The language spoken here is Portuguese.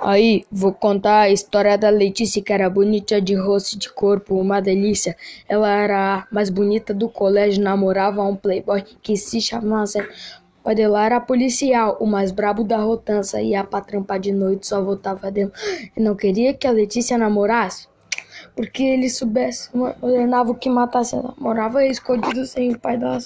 Aí, vou contar a história da Letícia, que era bonita de rosto e de corpo, uma delícia. Ela era a mais bonita do colégio, namorava um playboy que se chamava O dela era policial, o mais brabo da rotança, ia pra trampar de noite, só voltava dentro. E não queria que a Letícia namorasse, porque ele soubesse, ordenava que matasse ela. Morava escondido sem o pai dela